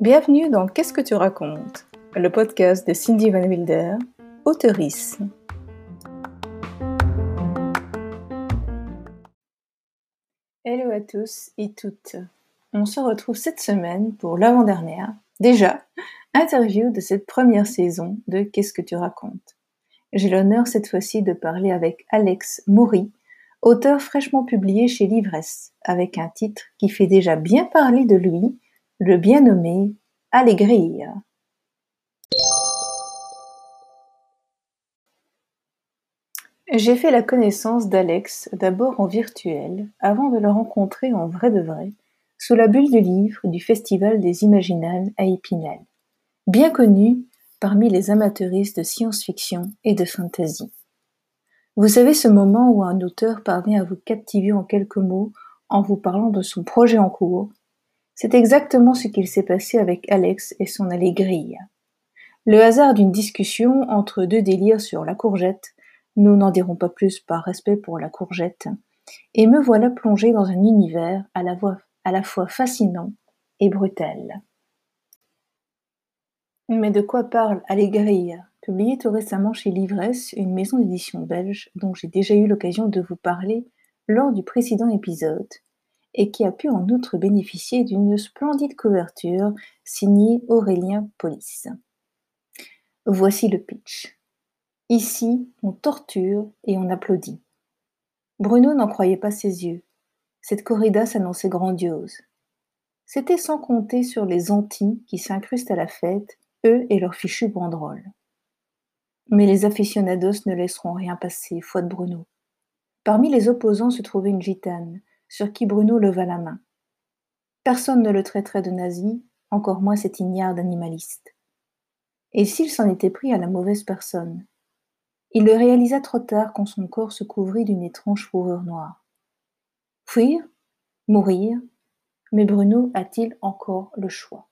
Bienvenue dans Qu'est-ce que tu racontes? Le podcast de Cindy Van Wilder, auteurice. Hello à tous et toutes. On se retrouve cette semaine pour l'avant-dernière, déjà, interview de cette première saison de Qu'est-ce que tu racontes? J'ai l'honneur cette fois-ci de parler avec Alex Maury, auteur fraîchement publié chez Livresse, avec un titre qui fait déjà bien parler de lui, le bien nommé Allégria. J'ai fait la connaissance d'Alex d'abord en virtuel, avant de le rencontrer en vrai de vrai, sous la bulle du livre du Festival des Imaginales à Épinal, bien connu parmi les amateuristes de science-fiction et de fantasy. Vous savez ce moment où un auteur parvient à vous captiver en quelques mots en vous parlant de son projet en cours? C'est exactement ce qu'il s'est passé avec Alex et son allégria. Le hasard d'une discussion entre deux délires sur la courgette, nous n'en dirons pas plus par respect pour la courgette, et me voilà plongé dans un univers à la, à la fois fascinant et brutal. Mais de quoi parle Allégria Publié tout récemment chez Livresse, une maison d'édition belge dont j'ai déjà eu l'occasion de vous parler lors du précédent épisode, et qui a pu en outre bénéficier d'une splendide couverture signée Aurélien Polis. Voici le pitch. Ici, on torture et on applaudit. Bruno n'en croyait pas ses yeux. Cette corrida s'annonçait grandiose. C'était sans compter sur les antis qui s'incrustent à la fête, eux et leurs fichus banderoles. Mais les aficionados ne laisseront rien passer, foi de Bruno. Parmi les opposants se trouvait une gitane, sur qui Bruno leva la main. Personne ne le traiterait de nazi, encore moins cet ignare animaliste. Et s'il s'en était pris à la mauvaise personne Il le réalisa trop tard quand son corps se couvrit d'une étrange fourrure noire. Fuir? Mourir? Mais Bruno a-t-il encore le choix?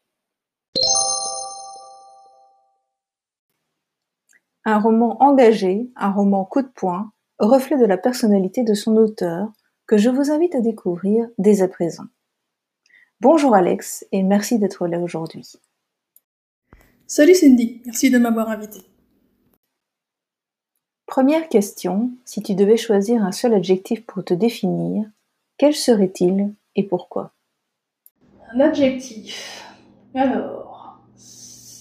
Un roman engagé, un roman coup de poing, reflet de la personnalité de son auteur, que je vous invite à découvrir dès à présent. Bonjour Alex et merci d'être là aujourd'hui. Salut Cindy, merci de m'avoir invité. Première question, si tu devais choisir un seul adjectif pour te définir, quel serait-il et pourquoi? Un adjectif. Alors,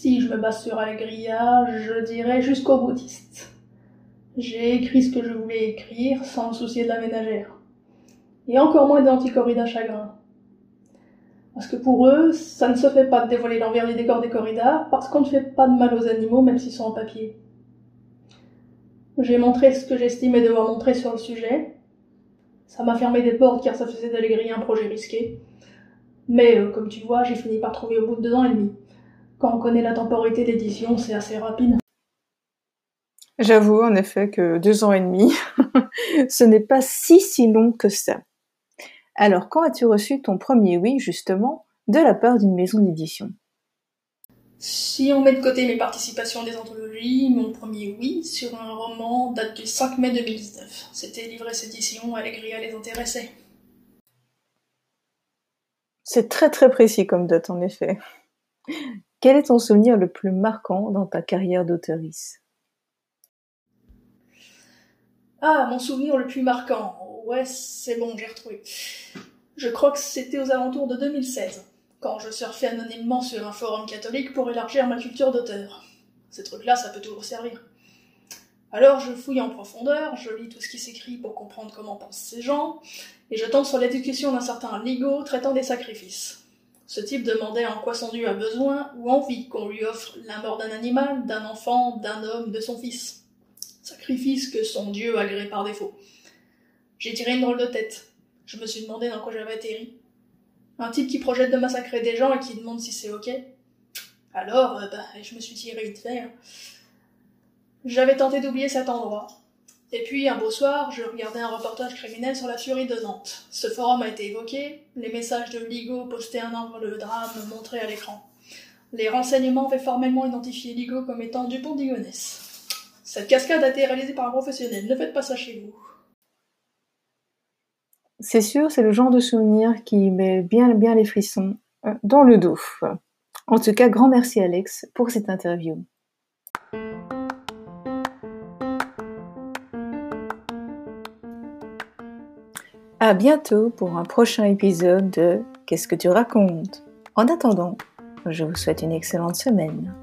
si je me base sur Allegria, je dirais jusqu'au boutiste. J'ai écrit ce que je voulais écrire sans me soucier de la ménagère et encore moins d'anticorridas chagrin. Parce que pour eux, ça ne se fait pas de dévoiler l'envers des décors des corridas, parce qu'on ne fait pas de mal aux animaux, même s'ils sont en papier. J'ai montré ce que j'estimais devoir montrer sur le sujet. Ça m'a fermé des portes car ça faisait d'aller un projet risqué. Mais euh, comme tu vois, j'ai fini par trouver au bout de deux ans et demi. Quand on connaît la temporalité d'édition, c'est assez rapide. J'avoue en effet que deux ans et demi, ce n'est pas si si long que ça. Alors, quand as-tu reçu ton premier oui, justement, de la part d'une maison d'édition? Si on met de côté mes participations des anthologies, mon premier oui sur un roman date du 5 mai 2019. C'était Livresse Édition, Allegria les intéressait. C'est très très précis comme date en effet. Quel est ton souvenir le plus marquant dans ta carrière d'auteurice Ah, mon souvenir le plus marquant. Ouais, c'est bon, j'ai retrouvé. Je crois que c'était aux alentours de 2016, quand je surfais anonymement sur un forum catholique pour élargir ma culture d'auteur. Ces trucs-là, ça peut toujours servir. Alors je fouille en profondeur, je lis tout ce qui s'écrit pour comprendre comment pensent ces gens, et je tombe sur la discussion d'un certain Ligo traitant des sacrifices. Ce type demandait en quoi son dieu a besoin ou envie qu'on lui offre la mort d'un animal, d'un enfant, d'un homme, de son fils. Sacrifice que son dieu agrée par défaut. J'ai tiré une drôle de tête. Je me suis demandé dans quoi j'avais atterri. Un type qui projette de massacrer des gens et qui demande si c'est ok. Alors, euh, bah, je me suis tiré vite fait. Hein. J'avais tenté d'oublier cet endroit. Et puis, un beau soir, je regardais un reportage criminel sur la furie de Nantes. Ce forum a été évoqué, les messages de Ligo postés un an le drame montrés à l'écran. Les renseignements avaient formellement identifié Ligo comme étant Dupont d'Igonès. Cette cascade a été réalisée par un professionnel, ne faites pas ça chez vous. C'est sûr, c'est le genre de souvenir qui met bien, bien les frissons euh, dans le dos. En tout cas, grand merci Alex pour cette interview. À bientôt pour un prochain épisode de Qu'est-ce que tu racontes? En attendant, je vous souhaite une excellente semaine.